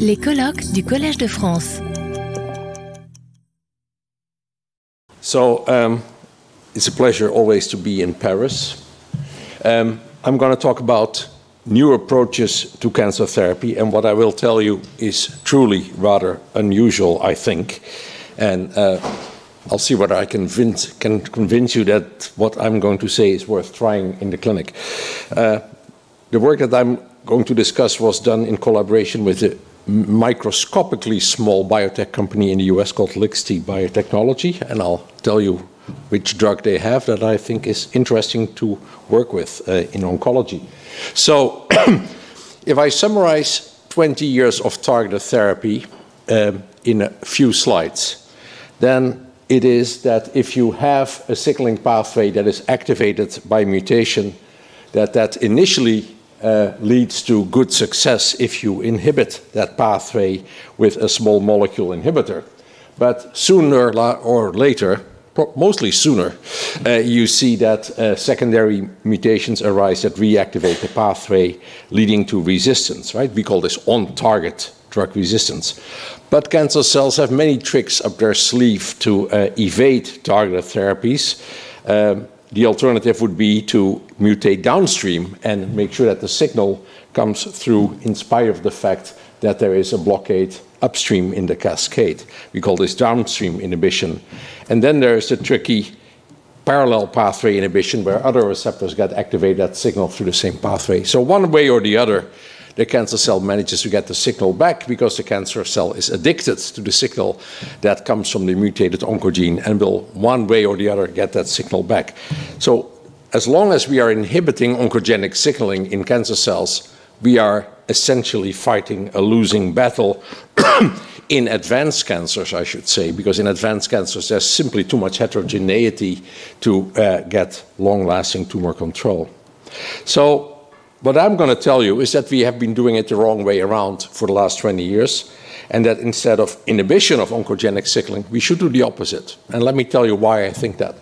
Les colloques du Collège de France. So um, it's a pleasure always to be in Paris. Um, I'm going to talk about new approaches to cancer therapy, and what I will tell you is truly rather unusual, I think. And uh, I'll see whether I can convince, can convince you that what I'm going to say is worth trying in the clinic. Uh, the work that I'm going to discuss was done in collaboration with a microscopically small biotech company in the US called Lixti Biotechnology, and I'll tell you which drug they have that I think is interesting to work with uh, in oncology. So, if I summarize 20 years of targeted therapy um, in a few slides, then it is that if you have a signaling pathway that is activated by mutation, that that initially leads to good success if you inhibit that pathway with a small molecule inhibitor. But sooner or later, mostly sooner, uh, you see that uh, secondary mutations arise that reactivate the pathway, leading to resistance, right? We call this on target drug resistance. But cancer cells have many tricks up their sleeve to uh, evade targeted therapies. The alternative would be to mutate downstream and make sure that the signal comes through in spite of the fact that there is a blockade upstream in the cascade. We call this downstream inhibition. And then there's the tricky parallel pathway inhibition where other receptors get activated that signal through the same pathway. So one way or the other, the cancer cell manages to get the signal back because the cancer cell is addicted to the signal that comes from the mutated oncogene and will one way or the other get that signal back. So as long as we are inhibiting oncogenic signaling in cancer cells, we are essentially fighting a losing battle in advanced cancers, I should say, because in advanced cancers there's simply too much heterogeneity to uh, get long lasting tumor control. So, what I'm going to tell you is that we have been doing it the wrong way around for the last 20 years, and that instead of inhibition of oncogenic signaling, we should do the opposite. And let me tell you why I think that.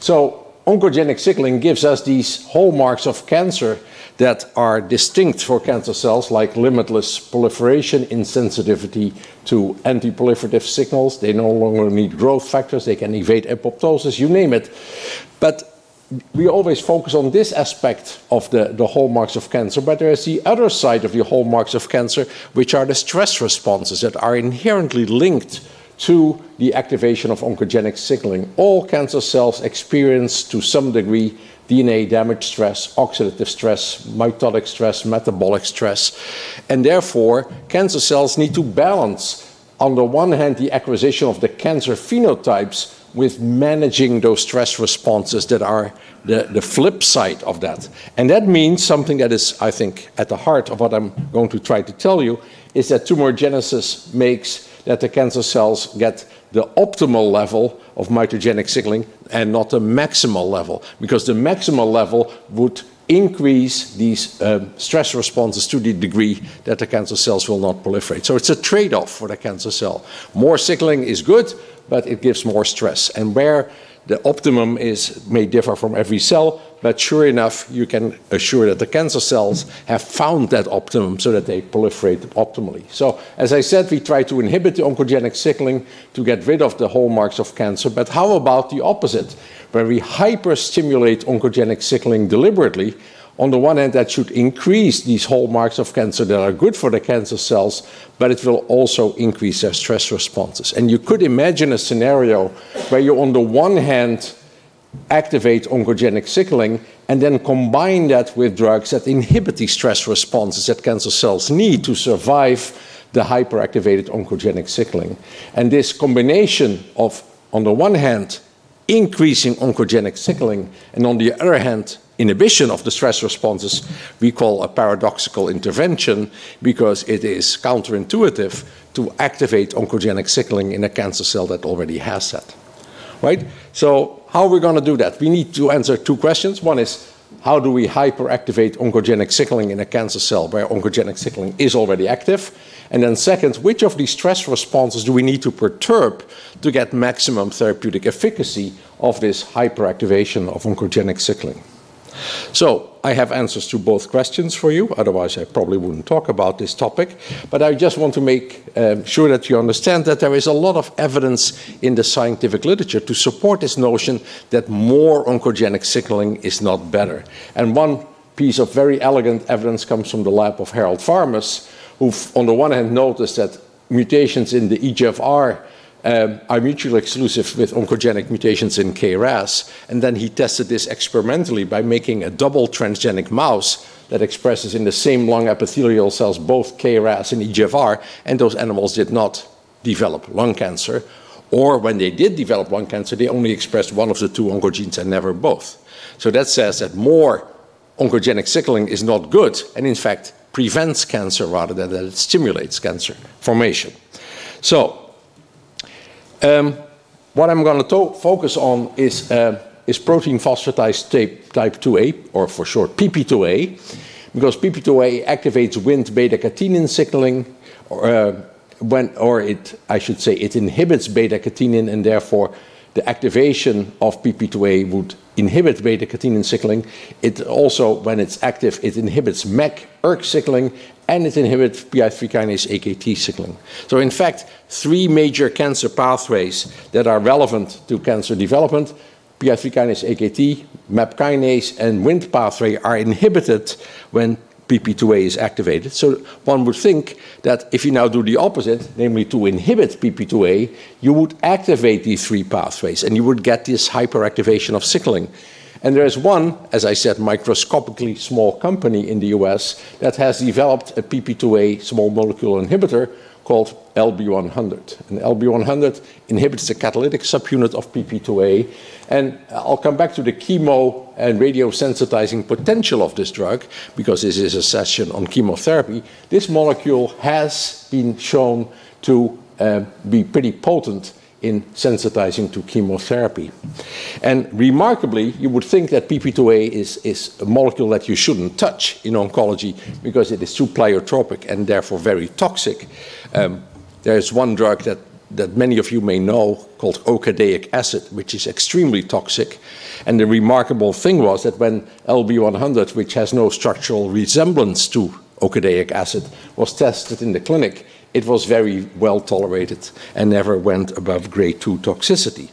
So, oncogenic signaling gives us these hallmarks of cancer that are distinct for cancer cells, like limitless proliferation, insensitivity to anti-proliferative signals. They no longer need growth factors. They can evade apoptosis, you name it. But we always focus on this aspect of the, the hallmarks of cancer, but there is the other side of the hallmarks of cancer, which are the stress responses that are inherently linked to the activation of oncogenic signaling. All cancer cells experience, to some degree, DNA damage stress, oxidative stress, mitotic stress, metabolic stress. And therefore, cancer cells need to balance, on the one hand, the acquisition of the cancer phenotypes with managing those stress responses that are the, the flip side of that. And that means something that is, I think, at the heart of what I'm going to try to tell you is that tumorigenesis makes that the cancer cells get the optimal level of mitogenic signaling and not the maximal level, because the maximal level would increase these um, stress responses to the degree that the cancer cells will not proliferate. So it's a trade off for the cancer cell. More signaling is good, but it gives more stress. And where the optimum is may differ from every cell, but sure enough, you can assure that the cancer cells have found that optimum so that they proliferate optimally. So, as I said, we try to inhibit the oncogenic signaling to get rid of the hallmarks of cancer, but how about the opposite? Where we hyperstimulate oncogenic signaling deliberately on the one hand, that should increase these hallmarks of cancer that are good for the cancer cells, but it will also increase their stress responses. And you could imagine a scenario where you, on the one hand, activate oncogenic signaling and then combine that with drugs that inhibit the stress responses that cancer cells need to survive the hyperactivated oncogenic signaling. And this combination of, on the one hand, increasing oncogenic signaling, and on the other hand, inhibition of the stress responses we call a paradoxical intervention because it is counterintuitive to activate oncogenic signaling in a cancer cell that already has that. Right? So, how are we going to do that? We need to answer two questions. One is how do we hyperactivate oncogenic signaling in a cancer cell where oncogenic signaling is already active? And then, second, which of these stress responses do we need to perturb to get maximum therapeutic efficacy of this hyperactivation of oncogenic signaling? So I have answers to both questions for you, otherwise I probably wouldn't talk about this topic. But I just want to make um, sure that you understand that there is a lot of evidence in the scientific literature to support this notion that more oncogenic signaling is not better. And one piece of very elegant evidence comes from the lab of Harold Varmus, who on the one hand noticed that mutations in the EGFR um, are mutually exclusive with oncogenic mutations in KRAS. And then he tested this experimentally by making a double transgenic mouse that expresses in the same lung epithelial cells both KRAS and EGFR, and those animals did not develop lung cancer. Or when they did develop lung cancer, they only expressed one of the two oncogenes and never both. So that says that more oncogenic signaling is not good, and in fact prevents cancer rather than that it stimulates cancer formation. So Ehm, what I'm going to focus on is, ehm, is protein phosphatase type, type 2A, or for short PP2A, because PP2A activates Wnt beta-catenin signaling, or, ehm, when, or it, I should say, it inhibits beta-catenin, and therefore the activation of PP2A would inhibit beta-catenin signaling. It also, when it's active, it inhibits MEK, ERK signaling, and it inhibits PI3 kinase AKT signaling. So in fact, three major cancer pathways that are relevant to cancer development, PI3 kinase AKT, MAP kinase, and Wnt pathway are inhibited when PP2A is activated. So one would think that if you now do the opposite, namely to inhibit PP2A, you would activate these three pathways and you would get this hyperactivation of signaling. And there's one, as I said, microscopically small company in the US that has developed a PP2A small molecule inhibitor called LB100. And LB100 inhibits the catalytic subunit of PP2A. And I'll come back to the chemo and radiosensitizing potential of this drug because this is a session on chemotherapy. This molecule has been shown to uh, be pretty potent in sensitizing to chemotherapy. And remarkably, you would think that PP2A is, is a molecule that you shouldn't touch in oncology because it is too pleiotropic and therefore very toxic. Um, there's one drug that, that many of you may know called okadaic acid, which is extremely toxic. And the remarkable thing was that when LB100, which has no structural resemblance to okadaic acid, was tested in the clinic, it was very well tolerated and never went above grade 2 toxicity.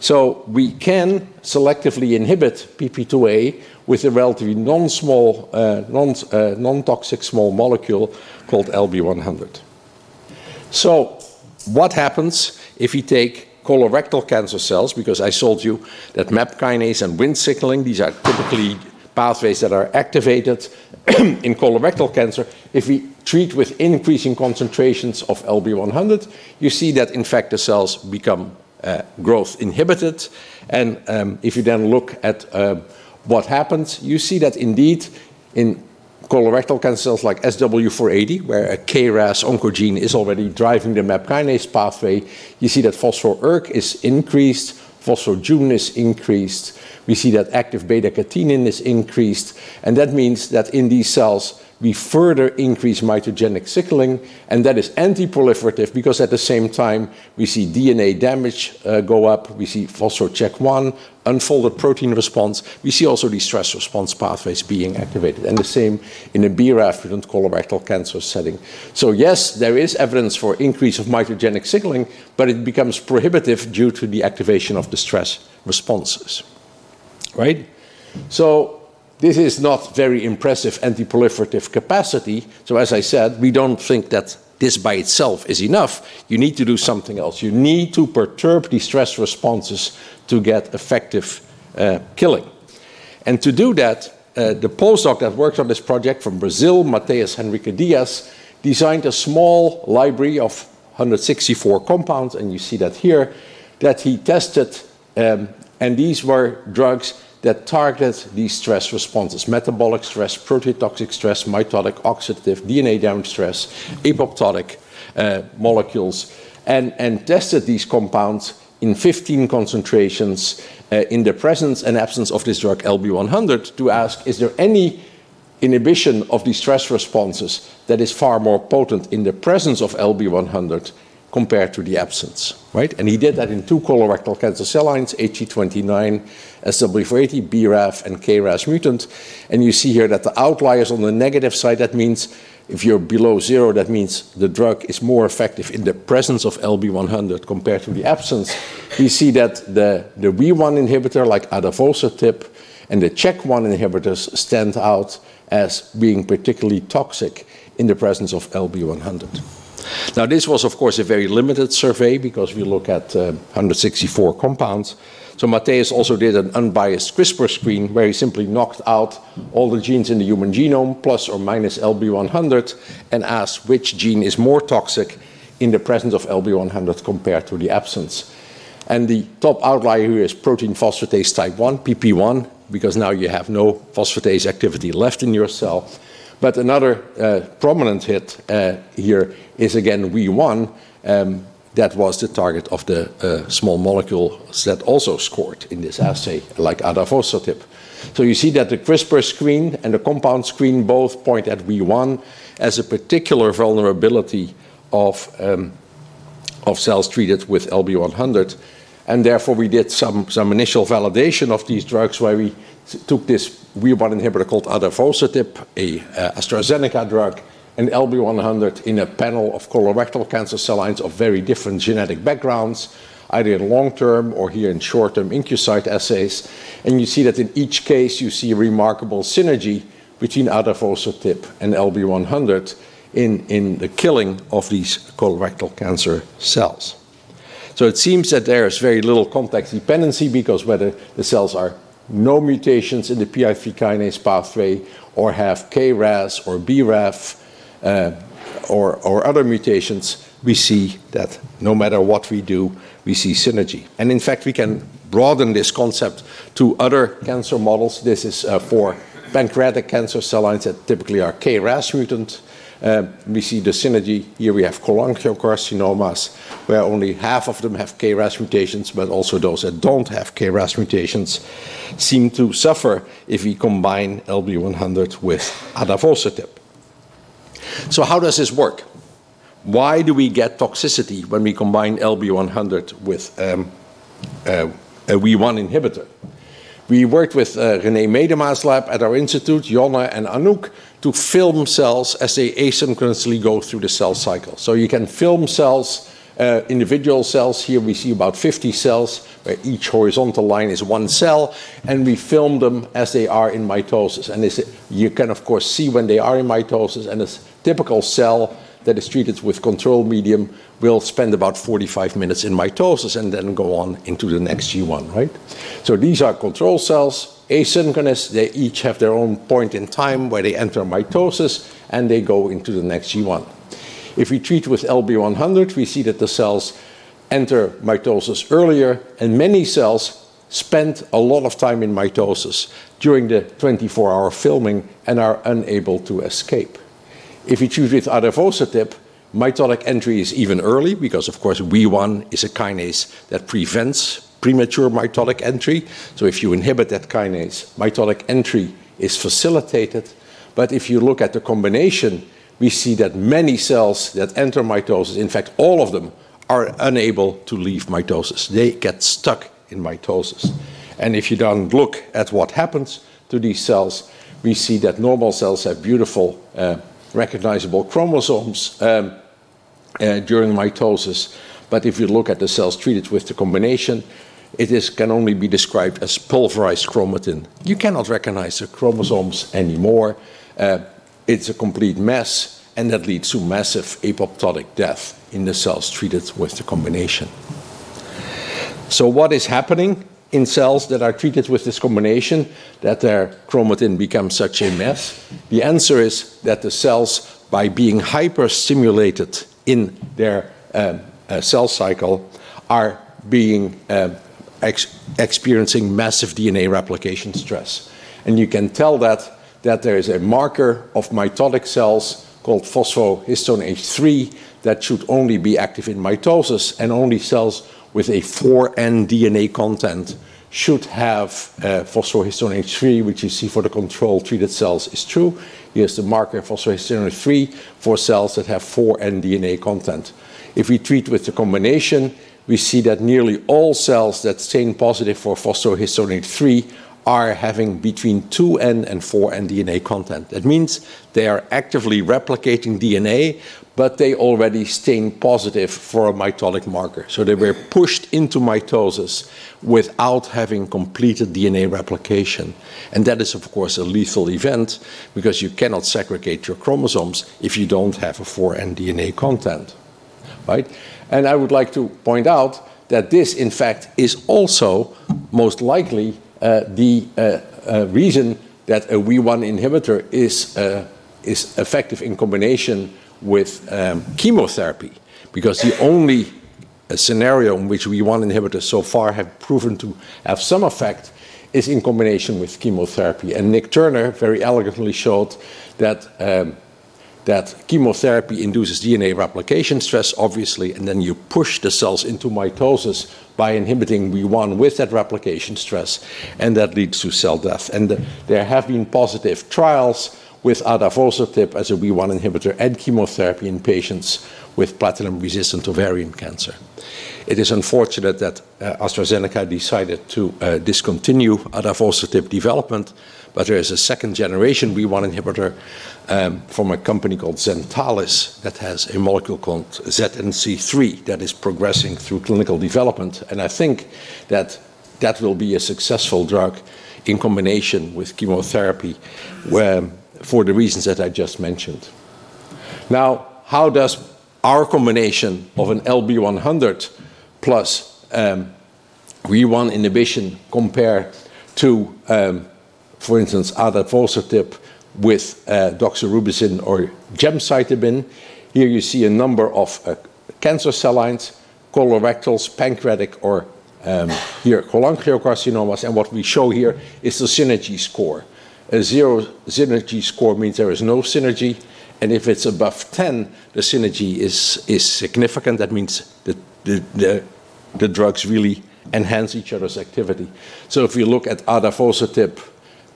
So we can selectively inhibit PP2A with a relatively non-small, uh, non, uh, non-toxic small molecule called LB100. So what happens if we take colorectal cancer cells, because I told you that MAP kinase and Wnt signaling, these are typically pathways that are activated in colorectal cancer, if we treat with increasing concentrations of LB100, you see that in fact the cells become uh, growth inhibited. And um, if you then look at uh, what happens, you see that indeed in colorectal cancer cells like SW480, where a KRAS oncogene is already driving the MAP kinase pathway, you see that phospho-ERK is increased, phospho-JUN is increased, we see that active beta-catenin is increased, and that means that in these cells, we further increase mitogenic signaling, and that is anti-proliferative because at the same time we see DNA damage uh, go up, we see phospho-CHK1, unfolded protein response, we see also these stress response pathways being activated, and the same in a BRAF mutant colorectal cancer setting. So yes, there is evidence for increase of mitogenic signaling, but it becomes prohibitive due to the activation of the stress responses right? So this is not very impressive anti-proliferative capacity. So as I said, we don't think that this by itself is enough. You need to do something else. You need to perturb the stress responses to get effective uh, killing. And to do that, uh, the postdoc that worked on this project from Brazil, Mateus Henrique Dias, designed a small library of 164 compounds, and you see that here, that he tested, um, and these were drugs that target these stress responses. Metabolic stress, proteotoxic stress, mitotic, oxidative, DNA damage stress, apoptotic uh, molecules, and, and tested these compounds in 15 concentrations uh, in the presence and absence of this drug LB100 to ask is there any inhibition of these stress responses that is far more potent in the presence of LB100 compared to the absence, right? And he did that in two colorectal cancer cell lines, HE29, SW480, BRAF, and KRAS mutant. And you see here that the outliers on the negative side, that means if you're below zero, that means the drug is more effective in the presence of LB100 compared to the absence. We see that the, the WEE1 inhibitor, like adavosertib, and the CHEK1 inhibitors stand out as being particularly toxic in the presence of LB100. Now, this was, of course, a very limited survey because we look at uh, 164 compounds. So Matthias also did an unbiased CRISPR screen where he simply knocked out all the genes in the human genome, plus or minus LB100, and asked which gene is more toxic in the presence of LB100 compared to the absence. And the top outlier here is protein phosphatase type 1, PP1, because now you have no phosphatase activity left in your cell. But another uh, prominent hit uh, here is again WEE1, um, that was the target of the uh, small molecules that also scored in this assay, like adavosertib. So you see that the CRISPR screen and the compound screen both point at WEE1 as a particular vulnerability of, um, of cells treated with LB100. And therefore, we did some, some initial validation of these drugs where we took this WEE1 inhibitor called adavosertib, a uh, AstraZeneca drug, and LB100 in a panel of colorectal cancer cell lines of very different genetic backgrounds, either in long-term or here in short-term IncuCyte assays. And you see that in each case, you see a remarkable synergy between adavosertib and LB100 in, in the killing of these colorectal cancer cells. So it seems that there is very little context dependency because whether the cells are no mutations in the PI3 kinase pathway or have KRAS or BRAF uh, or, or other mutations, we see that no matter what we do, we see synergy. And in fact, we can broaden this concept to other cancer models. This is uh, for pancreatic cancer cell lines that typically are KRAS mutant. Uh, we see the synergy. Here we have cholangiocarcinomas, where only half of them have KRAS mutations, but also those that don't have KRAS mutations seem to suffer if we combine LB100 with adavosertib. So, how does this work? Why do we get toxicity when we combine LB100 with um, uh, a WEE1 inhibitor? We worked with uh, René Medema's lab at our institute, Jonna and Anouk, to film cells as they asynchronously go through the cell cycle. So you can film cells, uh, individual cells. Here we see about 50 cells, where each horizontal line is one cell, and we film them as they are in mitosis. And you can, of course, see when they are in mitosis, and it's typical cell that is treated with control medium will spend about 45 minutes in mitosis and then go on into the next G1, right? So these are control cells, asynchronous. They each have their own point in time where they enter mitosis and they go into the next G1. If we treat with LB100, we see that the cells enter mitosis earlier and many cells spend a lot of time in mitosis during the 24 hour filming and are unable to escape. If you choose with adavosertib, mitotic entry is even early because, of course, WEE1 is a kinase that prevents premature mitotic entry. So if you inhibit that kinase, mitotic entry is facilitated. But if you look at the combination, we see that many cells that enter mitosis, in fact, all of them, are unable to leave mitosis. They get stuck in mitosis. And if you then look at what happens to these cells, we see that normal cells have beautiful uh, recognizable chromosomes um, uh, during mitosis. But if you look at the cells treated with the combination, it is, can only be described as pulverized chromatin. You cannot recognize the chromosomes anymore. Uh, it's a complete mess, and that leads to massive apoptotic death in the cells treated with the combination. So, what is happening in cells that are treated with this combination that their chromatin becomes such a mess? The answer is that the cells, by being hyperstimulated in their um, uh, cell cycle, are being uh, ex experiencing massive DNA replication stress. And you can tell that that there is a marker of mitotic cells called phosphohistone H3 that should only be active in mitosis, and only cells with a 4N DNA content should have uh, phosphohistone 3, which you see for the control treated cells, is true. Here's the marker phosphohistone H3 for cells that have 4N DNA content. If we treat with the combination, we see that nearly all cells that stain positive for phosphohistone 3 are having between 2N and 4N DNA content. That means they are actively replicating DNA, but they already stain positive for a mitotic marker. So they were pushed into mitosis without having completed DNA replication. And that is, of course, a lethal event because you cannot segregate your chromosomes if you don't have a 4N DNA content. Right? And I would like to point out that this, in fact, is also most likely the uh, uh, reason that a WEE1 inhibitor is, is effective in combination with um, chemotherapy, because the only scenario in which WEE1 inhibitors so far have proven to have some effect is in combination with chemotherapy. And Nick Turner very elegantly showed that um, that chemotherapy induces DNA replication stress, obviously, and then you push the cells into mitosis by inhibiting WEE1 with that replication stress, and that leads to cell death. And there have been positive trials with adavosertib as a WEE1 inhibitor and chemotherapy in patients with platinum-resistant ovarian cancer. It is unfortunate that uh, AstraZeneca decided to uh, discontinue adavosertib development, but there is a second generation WEE1 inhibitor um, from a company called Zentalis that has a molecule called ZN-c3 that is progressing through clinical development. And I think that that will be a successful drug in combination with chemotherapy for the reasons that I just mentioned. Now, how does our combination of an LB100 plus um, WEE1 inhibition compare to, um, for instance, adavosertib with uh, doxorubicin or gemcitabine. Here you see a number of uh, cancer cell lines, colorectals, pancreatic, or um, here cholangiocarcinomas. And what we show here is the synergy score. A zero synergy score means there is no synergy. And if it's above 10, the synergy is, is significant. That means the, the, the, the drugs really enhance each other's activity. So if you look at adavosertib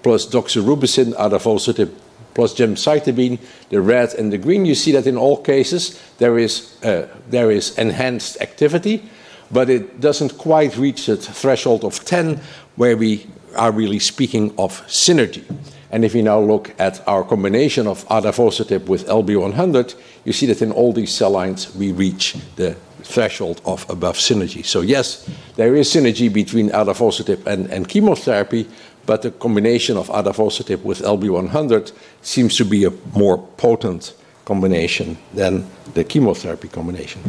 plus doxorubicin, adavosertib plus gemcitabine, the red and the green, you see that in all cases there is, uh, there is enhanced activity, but it doesn't quite reach the threshold of 10 where we are really speaking of synergy. And if you now look at our combination of adavosertib with LB100, you see that in all these cell lines we reach the threshold of above synergy. So yes, there is synergy between adavosertib and, and chemotherapy, but the combination of adavosertib with LB100 seems to be a more potent combination than the chemotherapy combination.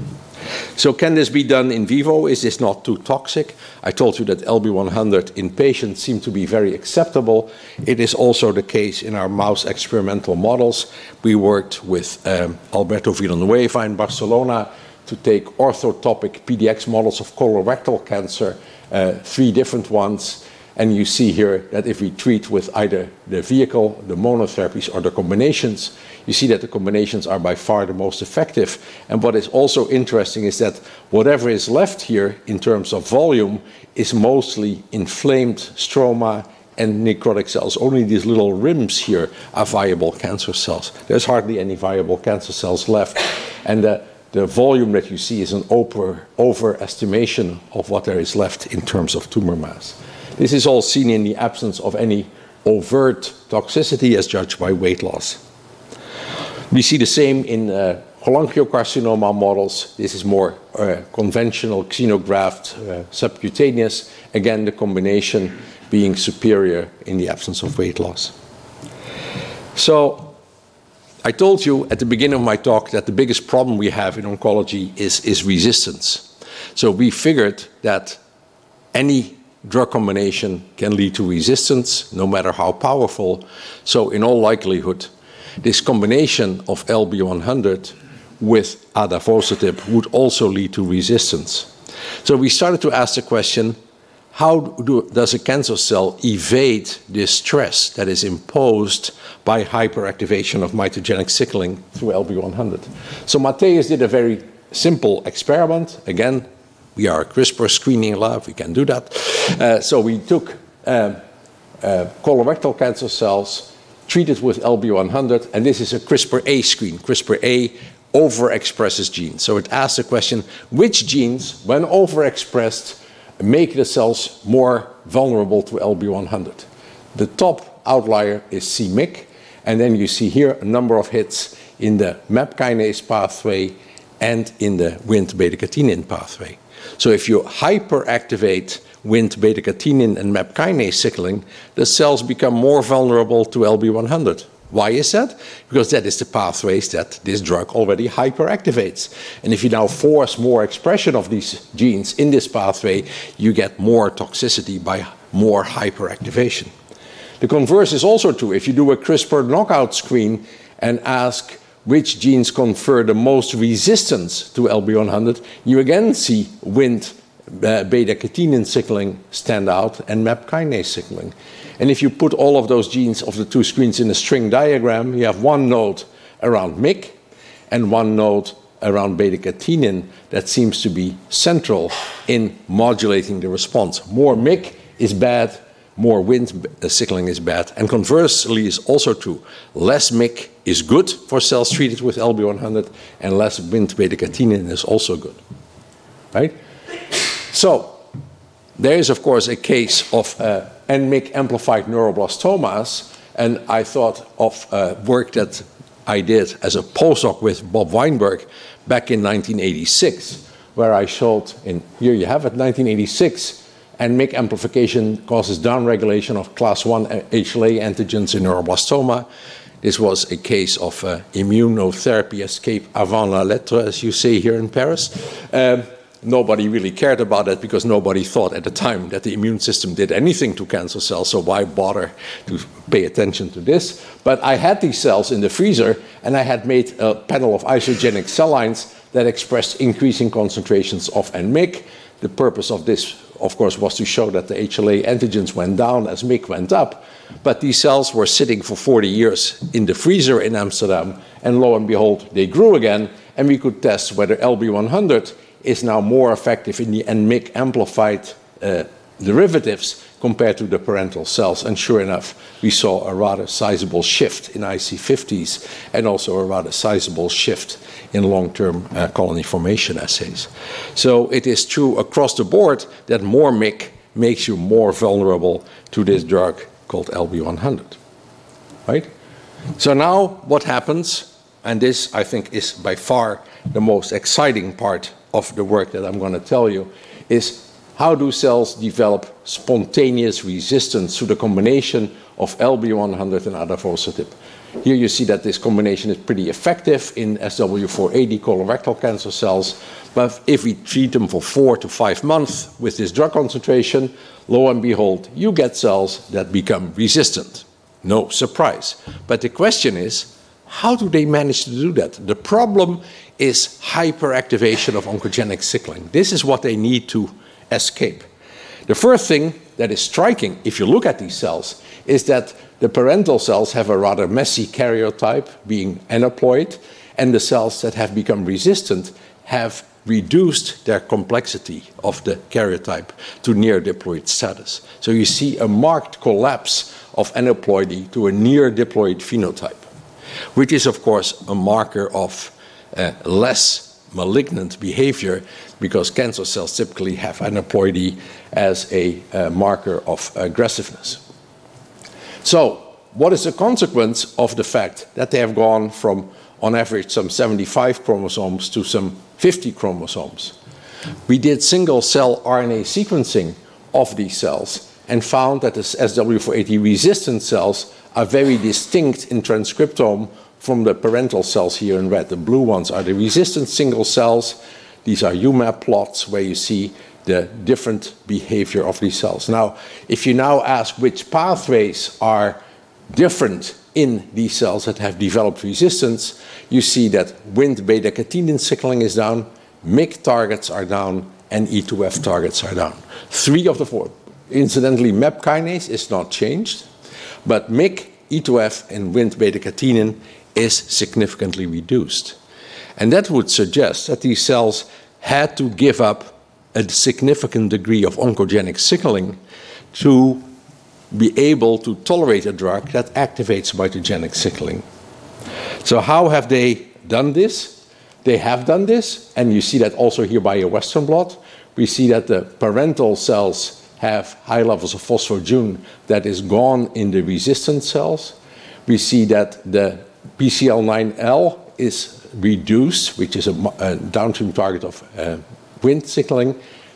So can this be done in vivo? Is this not too toxic? I told you that LB100 in patients seemed to be very acceptable. It is also the case in our mouse experimental models. We worked with um, Alberto Villanueva in Barcelona to take orthotopic PDX models of colorectal cancer, uh, three different ones, you see here that if we treat with either the vehicle, the monotherapies, or the combinations, you see that the combinations are by far the most effective. And what is also interesting is that whatever is left here in terms of volume is mostly inflamed stroma and necrotic cells. Only these little rims here are viable cancer cells. There's hardly any viable cancer cells left. And the volume that you see is an overestimation of what there is left in terms of tumor mass. This is all seen in the absence of any overt toxicity as judged by weight loss. We see the same in uh, cholangiocarcinoma models. This is more uh, conventional xenograft uh, subcutaneous. Again, the combination being superior in the absence of weight loss. So I told you at the beginning of my talk that the biggest problem we have in oncology is, is resistance. So we figured that any drug combination can lead to resistance, no matter how powerful. So in all likelihood, this combination of LB100 with adavosertib would also lead to resistance. So we started to ask the question, how do, does a cancer cell evade this stress that is imposed by hyperactivation of mitogenic signaling through LB100? So Matthias did a very simple experiment, again, We are a CRISPR screening lab, we can do that. Uh, so we took um, uh, colorectal cancer cells, treated with LB100, and this is a CRISPR-A screen. CRISPR-A overexpresses genes. So it asks the question, which genes, when overexpressed, make the cells more vulnerable to LB100? The top outlier is c-Myc, and then you see here a number of hits in the MAP kinase pathway and in the Wnt beta-catenin pathway. So if you hyperactivate Wnt beta-catenin and MAP kinase signaling, the cells become more vulnerable to LB100. Why is that? Because that is the pathways that this drug already hyperactivates. And if you now force more expression of these genes in this pathway, you get more toxicity by more hyperactivation. The converse is also true. If you do a CRISPR knockout screen and ask which genes confer the most resistance to LB100, you again see Wnt uh, beta-catenin signaling stand out and MAP kinase signaling. And if you put all of those genes of the two screens in a string diagram, you have one node around MYC and one node around beta-catenin that seems to be central in modulating the response. More MYC is bad, more Wnt signaling is bad. And conversely is also true. Less MYC is good for cells treated with LB100, and less Wnt beta-catenin is also good. Right? So, there is, of course, a case of uh, NMYC amplified neuroblastomas, and I thought of uh, work that I did as a postdoc with Bob Weinberg back in 1986, where I showed, in here you have it, 1986, NMYC amplification causes downregulation of class 1 HLA antigens in neuroblastoma. This was a case of uh, immunotherapy escape avant la lettre, as you say here in Paris. Um, nobody really cared about it because nobody thought at the time that the immune system did anything to cancer cells, so why bother to pay attention to this? But I had these cells in the freezer, and I had made a panel of isogenic cell lines that expressed increasing concentrations of NMYC. The purpose of this, of course, was to show that the HLA antigens went down as MYC went up. But these cells were sitting for 40 years in the freezer in Amsterdam, and lo and behold, they grew again, and we could test whether LB100 is now more effective in the NMYC amplified uh, derivatives compared to the parental cells. And sure enough, we saw a rather sizable shift in IC50s and also a rather sizable shift in long term uh, colony formation assays. So it is true across the board that more MYC makes you more vulnerable to this drug called LB100. Right? So now what happens, and this I think is by far the most exciting part of the work that I'm going to tell you is how do cells develop spontaneous resistance to the combination of LB100 and adavosertib. Here you see that this combination is pretty effective in SW480 colorectal cancer cells, but if we treat them for four to five months with this drug concentration, lo and behold, you get cells that become resistant. No surprise. But the question is, how do they manage to do that? The problem is hyperactivation of oncogenic signaling. This is what they need to escape. The first thing that is striking, if you look at these cells, is that the parental cells have a rather messy karyotype, being aneuploid, and the cells that have become resistant have reduced their complexity of the karyotype to near diploid status. So you see a marked collapse of aneuploidy to a near diploid phenotype, which is, of course, a marker of uh, less malignant behavior because cancer cells typically have aneuploidy as a uh, marker of aggressiveness. So, what is the consequence of the fact that they have gone from, on average, some 75 chromosomes to some 50 chromosomes? We did single cell RNA sequencing of these cells and found that the SW480 resistant cells are very distinct in transcriptome from the parental cells here in red. The blue ones are the resistant single cells. These are UMAP plots where you see the different behavior of these cells. Now, if you now ask which pathways are different in these cells that have developed resistance, you see that Wnt beta catenin signaling is down, MYC targets are down, and E2F targets are down. Three of the four. Incidentally, MAP kinase is not changed, but MYC, E2F, and Wnt beta catenin is significantly reduced. And that would suggest that these cells had to give up a significant degree of oncogenic signaling to be able to tolerate a drug that activates mitogenic signaling. So, how have they done this? They have done this, and you see that also here by a Western blot. We see that the parental cells have high levels of phospho-Jun that is gone in the resistant cells. We see that the PCL9L is reduced, which is a, a downstream target of uh, Wnt signaling.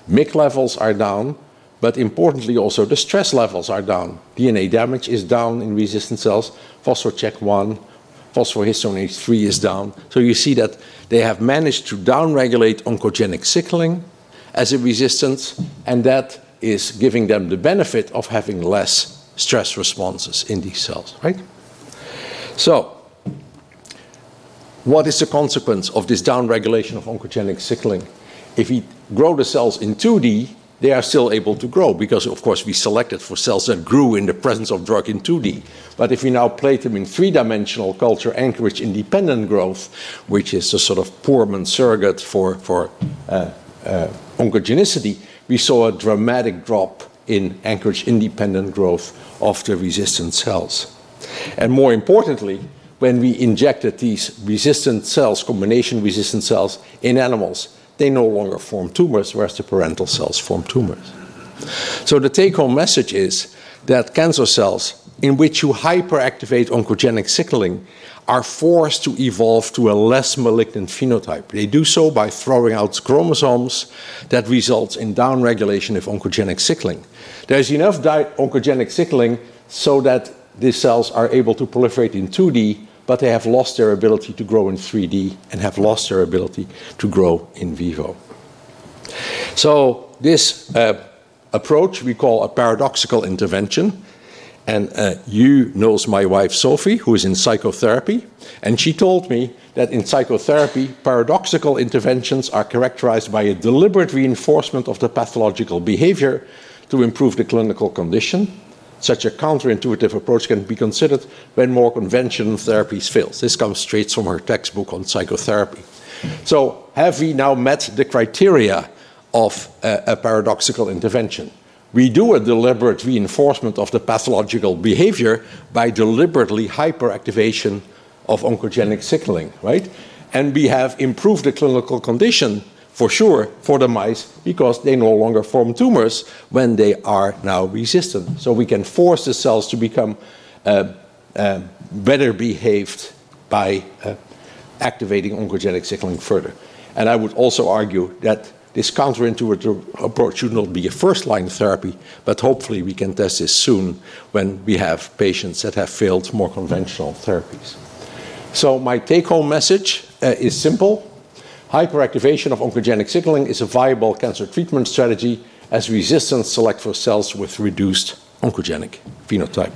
MYC levels are down, but importantly also the stress levels are down. DNA damage is down in resistant cells. Phospho-Chk 1, phosphohistone H3 is down. So you see that they have managed to downregulate oncogenic signaling as a resistance, and that is giving them the benefit of having less stress responses in these cells, right? So, what is the consequence of this downregulation of oncogenic signaling? If we grow the cells in 2D, they are still able to grow because, of course, we selected for cells that grew in the presence of drug in 2D. But if we now plate them in three dimensional culture anchorage independent growth, which is a sort of Poorman surrogate for, for uh, uh, oncogenicity, we saw a dramatic drop in anchorage independent growth of the resistant cells. And more importantly, when we injected these resistant cells, combination resistant cells, in animals, they no longer form tumors, whereas the parental cells form tumors. So the take home message is that cancer cells in which you hyperactivate oncogenic signaling are forced to evolve to a less malignant phenotype. They do so by throwing out chromosomes that results in downregulation of oncogenic signaling. There's enough oncogenic signaling so that these cells are able to proliferate in 2D, but they have lost their ability to grow in 3D and have lost their ability to grow in vivo. So, this uh, approach we call a paradoxical intervention. And uh, you knows my wife Sophie, who is in psychotherapy, and she told me that in psychotherapy, paradoxical interventions are characterized by a deliberate reinforcement of the pathological behavior to improve the clinical condition. Such a counterintuitive approach can be considered when more conventional therapies fail. This comes straight from her textbook on psychotherapy. So, have we now met the criteria of a, a paradoxical intervention? We do a deliberate reinforcement of the pathological behavior by deliberately hyperactivation of oncogenic signaling, right? And we have improved the clinical condition for sure for the mice because they no longer form tumors when they are now resistant. So we can force the cells to become uh, uh, better behaved by uh, activating oncogenic signaling further. And I would also argue that this counterintuitive approach should not be a first line therapy, but hopefully we can test this soon when we have patients that have failed more conventional therapies. So, my take home message uh, is simple hyperactivation of oncogenic signaling is a viable cancer treatment strategy as resistance select for cells with reduced oncogenic phenotype.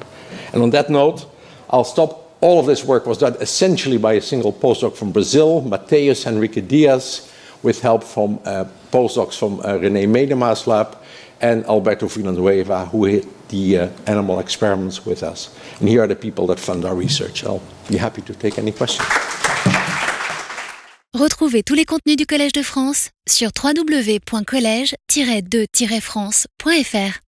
And on that note, I'll stop. All of this work was done essentially by a single postdoc from Brazil, Mateus Henrique Dias with help from uh, postdocs from uh, René Medema's lab and Alberto Villanueva, who did the uh, animal experiments with us. And here are the people that fund our research. I'll be happy to take any questions. Retrouvez tous les contenus du Collège de France sur www.colège-2-france.fr.